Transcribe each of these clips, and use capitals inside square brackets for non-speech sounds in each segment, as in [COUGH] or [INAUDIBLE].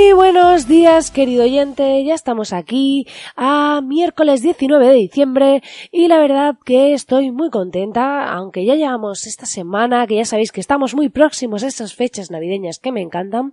Buenos días, querido oyente. Ya estamos aquí a miércoles 19 de diciembre y la verdad que estoy muy contenta, aunque ya llevamos esta semana, que ya sabéis que estamos muy próximos a estas fechas navideñas que me encantan,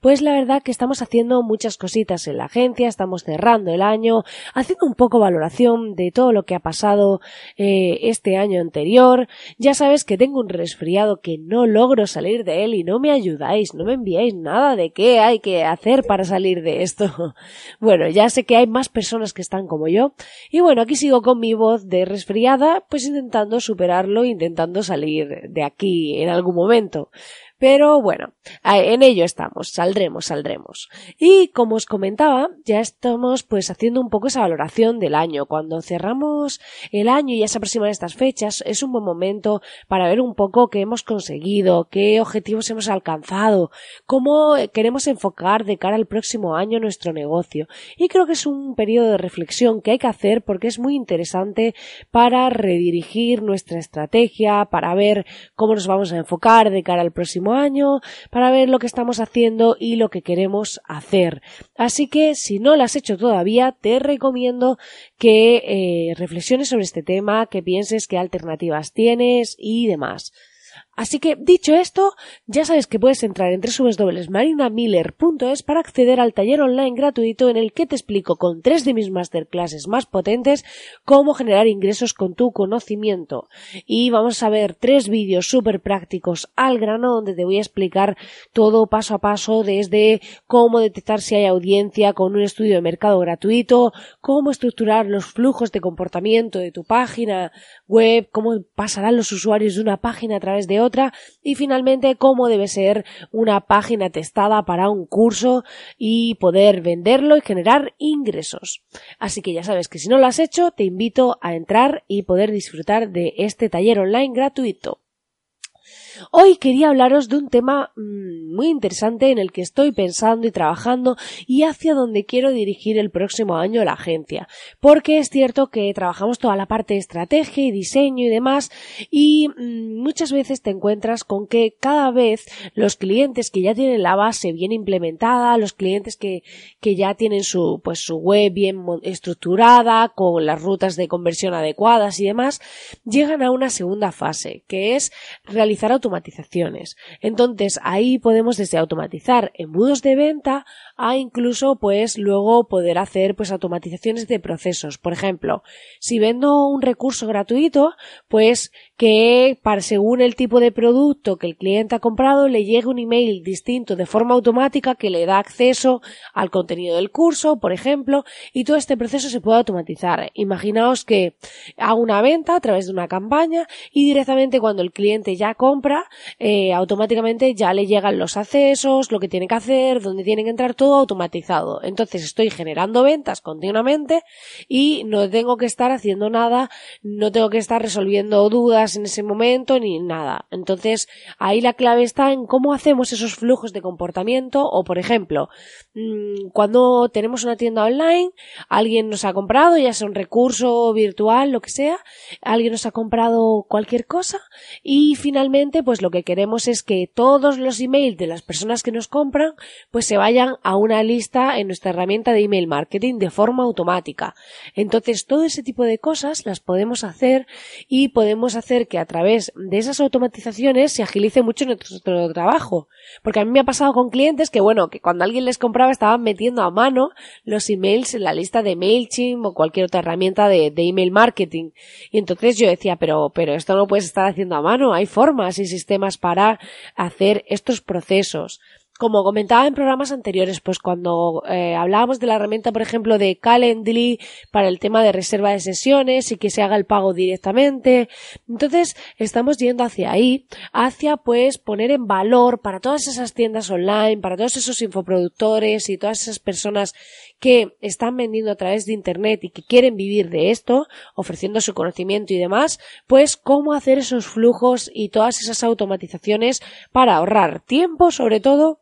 pues la verdad que estamos haciendo muchas cositas en la agencia, estamos cerrando el año, haciendo un poco valoración de todo lo que ha pasado eh, este año anterior. Ya sabes que tengo un resfriado que no logro salir de él y no me ayudáis, no me enviáis nada de qué hay que hacer para salir de esto. [LAUGHS] Bueno, ya sé que hay más personas que están como yo. Y bueno, aquí sigo con mi voz de resfriada, pues intentando superarlo, intentando salir de aquí en algún momento. Pero bueno, en ello estamos, saldremos, saldremos. Y como os comentaba, ya estamos pues haciendo un poco esa valoración del año. Cuando cerramos el año y ya se aproximan estas fechas, es un buen momento para ver un poco qué hemos conseguido, qué objetivos hemos alcanzado, cómo queremos enfocar de cara al próximo año nuestro negocio. Y creo que es un periodo de reflexión que hay que hacer porque es muy interesante para redirigir nuestra estrategia, para ver cómo nos vamos a enfocar de cara al próximo año para ver lo que estamos haciendo y lo que queremos hacer. Así que si no lo has hecho todavía, te recomiendo que eh, reflexiones sobre este tema, que pienses qué alternativas tienes y demás. Así que, dicho esto, ya sabes que puedes entrar en www.marinamiller.es para acceder al taller online gratuito en el que te explico con tres de mis masterclasses más potentes cómo generar ingresos con tu conocimiento. Y vamos a ver tres vídeos súper prácticos al grano donde te voy a explicar todo paso a paso desde cómo detectar si hay audiencia con un estudio de mercado gratuito, cómo estructurar los flujos de comportamiento de tu página web, cómo pasarán los usuarios de una página a través de otra y finalmente cómo debe ser una página testada para un curso y poder venderlo y generar ingresos. Así que ya sabes que si no lo has hecho, te invito a entrar y poder disfrutar de este taller online gratuito. Hoy quería hablaros de un tema mm, muy interesante en el que estoy pensando y trabajando y hacia donde quiero dirigir el próximo año la agencia. Porque es cierto que trabajamos toda la parte de estrategia y diseño y demás y mm, muchas veces te encuentras con que cada vez los clientes que ya tienen la base bien implementada, los clientes que, que ya tienen su, pues su web bien estructurada, con las rutas de conversión adecuadas y demás, llegan a una segunda fase, que es realizar automatizaciones. Entonces ahí podemos desde automatizar embudos de venta a incluso pues luego poder hacer pues automatizaciones de procesos. Por ejemplo, si vendo un recurso gratuito, pues que para según el tipo de producto que el cliente ha comprado le llegue un email distinto de forma automática que le da acceso al contenido del curso, por ejemplo, y todo este proceso se puede automatizar. Imaginaos que hago una venta a través de una campaña y directamente cuando el cliente ya compra, eh, automáticamente ya le llegan los accesos, lo que tiene que hacer, dónde tiene que entrar todo automatizado. Entonces estoy generando ventas continuamente y no tengo que estar haciendo nada, no tengo que estar resolviendo dudas en ese momento ni nada. Entonces, ahí la clave está en cómo hacemos esos flujos de comportamiento o, por ejemplo, mm, cuando tenemos una tienda online, alguien nos ha comprado, ya sea un recurso virtual, lo que sea, alguien nos ha comprado cualquier cosa y finalmente, pues lo que queremos es que todos los emails de las personas que nos compran, pues se vayan a una lista en nuestra herramienta de email marketing de forma automática. Entonces, todo ese tipo de cosas las podemos hacer y podemos hacer que a través de esas automatizaciones se agilice mucho nuestro trabajo. Porque a mí me ha pasado con clientes que, bueno, que cuando alguien les compraba estaban metiendo a mano los emails en la lista de MailChimp o cualquier otra herramienta de, de email marketing. Y entonces yo decía, pero, pero esto no puedes estar haciendo a mano. Hay formas y sistemas para hacer estos procesos como comentaba en programas anteriores, pues cuando eh, hablábamos de la herramienta, por ejemplo, de Calendly para el tema de reserva de sesiones y que se haga el pago directamente, entonces estamos yendo hacia ahí, hacia pues poner en valor para todas esas tiendas online, para todos esos infoproductores y todas esas personas que están vendiendo a través de Internet y que quieren vivir de esto, ofreciendo su conocimiento y demás, pues cómo hacer esos flujos y todas esas automatizaciones para ahorrar tiempo, sobre todo,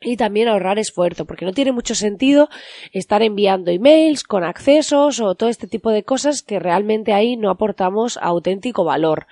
y también ahorrar esfuerzo, porque no tiene mucho sentido estar enviando emails con accesos o todo este tipo de cosas que realmente ahí no aportamos auténtico valor.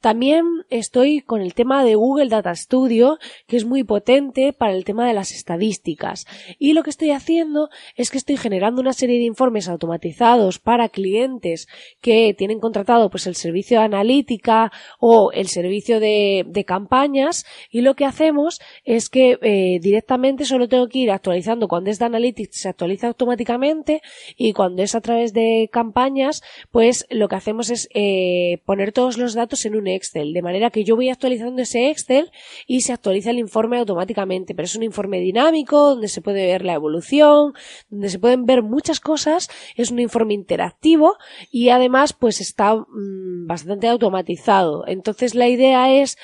También estoy con el tema de Google Data Studio, que es muy potente para el tema de las estadísticas. Y lo que estoy haciendo es que estoy generando una serie de informes automatizados para clientes que tienen contratado pues el servicio de analítica o el servicio de, campañas. Y lo que hacemos es que eh, directamente solo tengo que ir actualizando. Cuando es de Analytics se actualiza automáticamente. Y cuando es a través de campañas pues lo que hacemos es eh, poner todos los datos en un Excel, de manera que yo voy actualizando ese Excel y se actualiza el informe automáticamente, pero es un informe dinámico donde se puede ver la evolución, donde se pueden ver muchas cosas, es un informe interactivo y además pues está mm, bastante automatizado. Entonces la idea es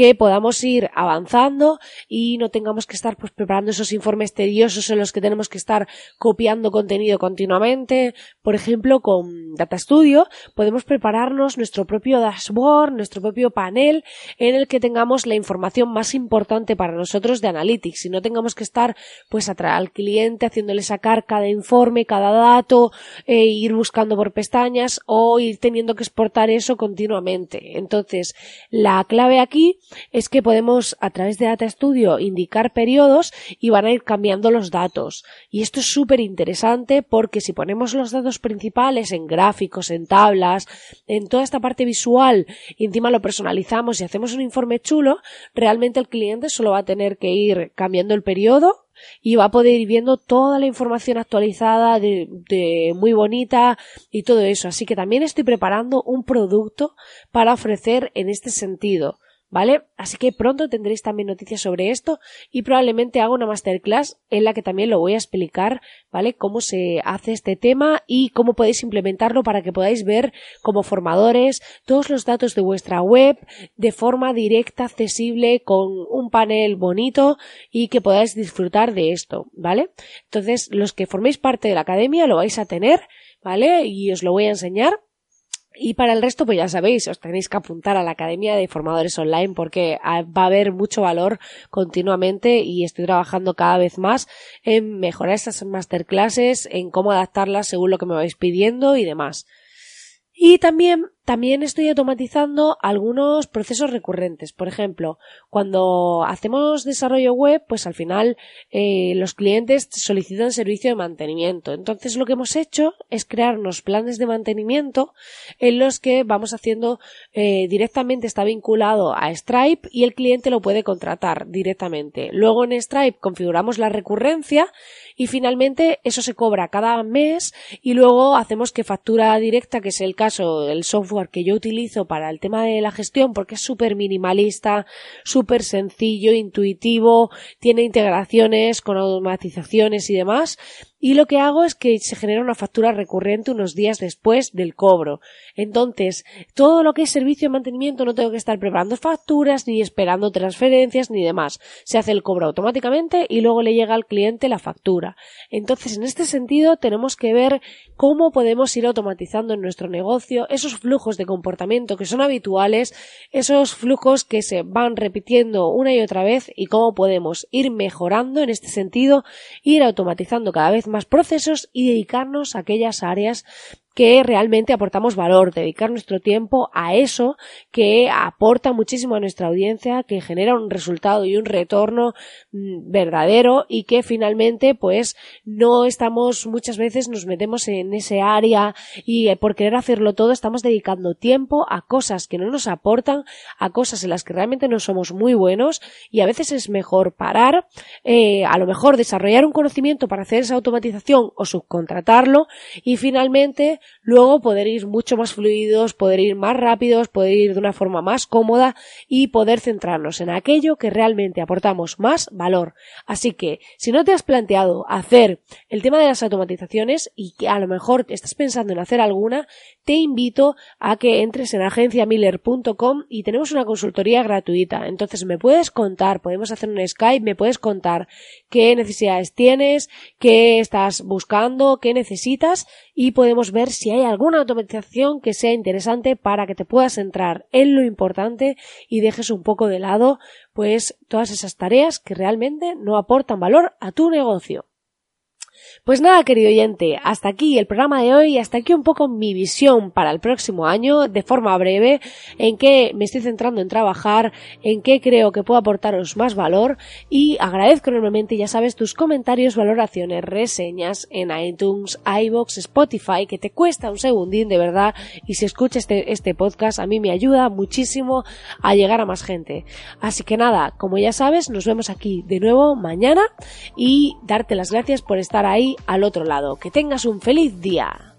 que podamos ir avanzando y no tengamos que estar pues preparando esos informes tediosos en los que tenemos que estar copiando contenido continuamente. Por ejemplo, con Data Studio podemos prepararnos nuestro propio dashboard, nuestro propio panel en el que tengamos la información más importante para nosotros de Analytics y no tengamos que estar pues atrás al cliente haciéndole sacar cada informe, cada dato, e ir buscando por pestañas o ir teniendo que exportar eso continuamente. Entonces, la clave aquí es que podemos a través de Data Studio indicar periodos y van a ir cambiando los datos. Y esto es súper interesante porque si ponemos los datos principales en gráficos, en tablas, en toda esta parte visual y encima lo personalizamos y hacemos un informe chulo, realmente el cliente solo va a tener que ir cambiando el periodo y va a poder ir viendo toda la información actualizada de, de, muy bonita y todo eso. Así que también estoy preparando un producto para ofrecer en este sentido. ¿Vale? Así que pronto tendréis también noticias sobre esto y probablemente haga una masterclass en la que también lo voy a explicar, ¿vale? Cómo se hace este tema y cómo podéis implementarlo para que podáis ver como formadores todos los datos de vuestra web de forma directa, accesible, con un panel bonito y que podáis disfrutar de esto, ¿vale? Entonces, los que forméis parte de la academia lo vais a tener, ¿vale? Y os lo voy a enseñar y para el resto, pues ya sabéis, os tenéis que apuntar a la Academia de Formadores Online porque va a haber mucho valor continuamente y estoy trabajando cada vez más en mejorar estas masterclasses, en cómo adaptarlas según lo que me vais pidiendo y demás. Y también también estoy automatizando algunos procesos recurrentes. Por ejemplo, cuando hacemos desarrollo web, pues al final eh, los clientes solicitan servicio de mantenimiento. Entonces lo que hemos hecho es crearnos planes de mantenimiento en los que vamos haciendo eh, directamente está vinculado a Stripe y el cliente lo puede contratar directamente. Luego en Stripe configuramos la recurrencia y finalmente eso se cobra cada mes y luego hacemos que factura directa, que es el caso del software que yo utilizo para el tema de la gestión porque es súper minimalista, súper sencillo, intuitivo, tiene integraciones con automatizaciones y demás y lo que hago es que se genera una factura recurrente unos días después del cobro. Entonces, todo lo que es servicio de mantenimiento no tengo que estar preparando facturas, ni esperando transferencias, ni demás. Se hace el cobro automáticamente y luego le llega al cliente la factura. Entonces, en este sentido, tenemos que ver cómo podemos ir automatizando en nuestro negocio esos flujos de comportamiento que son habituales, esos flujos que se van repitiendo una y otra vez y cómo podemos ir mejorando en este sentido, ir automatizando cada vez más procesos y dedicarnos a aquellas áreas que realmente aportamos valor, dedicar nuestro tiempo a eso que aporta muchísimo a nuestra audiencia, que genera un resultado y un retorno mm, verdadero y que finalmente pues no estamos muchas veces nos metemos en ese área y eh, por querer hacerlo todo estamos dedicando tiempo a cosas que no nos aportan, a cosas en las que realmente no somos muy buenos y a veces es mejor parar, eh, a lo mejor desarrollar un conocimiento para hacer esa automatización o subcontratarlo y finalmente luego poder ir mucho más fluidos, poder ir más rápidos, poder ir de una forma más cómoda y poder centrarnos en aquello que realmente aportamos más valor. Así que si no te has planteado hacer el tema de las automatizaciones y que a lo mejor estás pensando en hacer alguna, te invito a que entres en agenciamiller.com y tenemos una consultoría gratuita. Entonces me puedes contar, podemos hacer un Skype, me puedes contar qué necesidades tienes, qué estás buscando, qué necesitas y podemos ver si hay alguna automatización que sea interesante para que te puedas entrar en lo importante y dejes un poco de lado pues todas esas tareas que realmente no aportan valor a tu negocio. Pues nada, querido oyente, hasta aquí el programa de hoy, hasta aquí un poco mi visión para el próximo año, de forma breve, en qué me estoy centrando en trabajar, en qué creo que puedo aportaros más valor y agradezco enormemente, ya sabes, tus comentarios, valoraciones, reseñas en iTunes, iBox, Spotify, que te cuesta un segundín de verdad y si escuchas este, este podcast a mí me ayuda muchísimo a llegar a más gente. Así que nada, como ya sabes, nos vemos aquí de nuevo mañana y darte las gracias por estar ahí al otro lado. Que tengas un feliz día.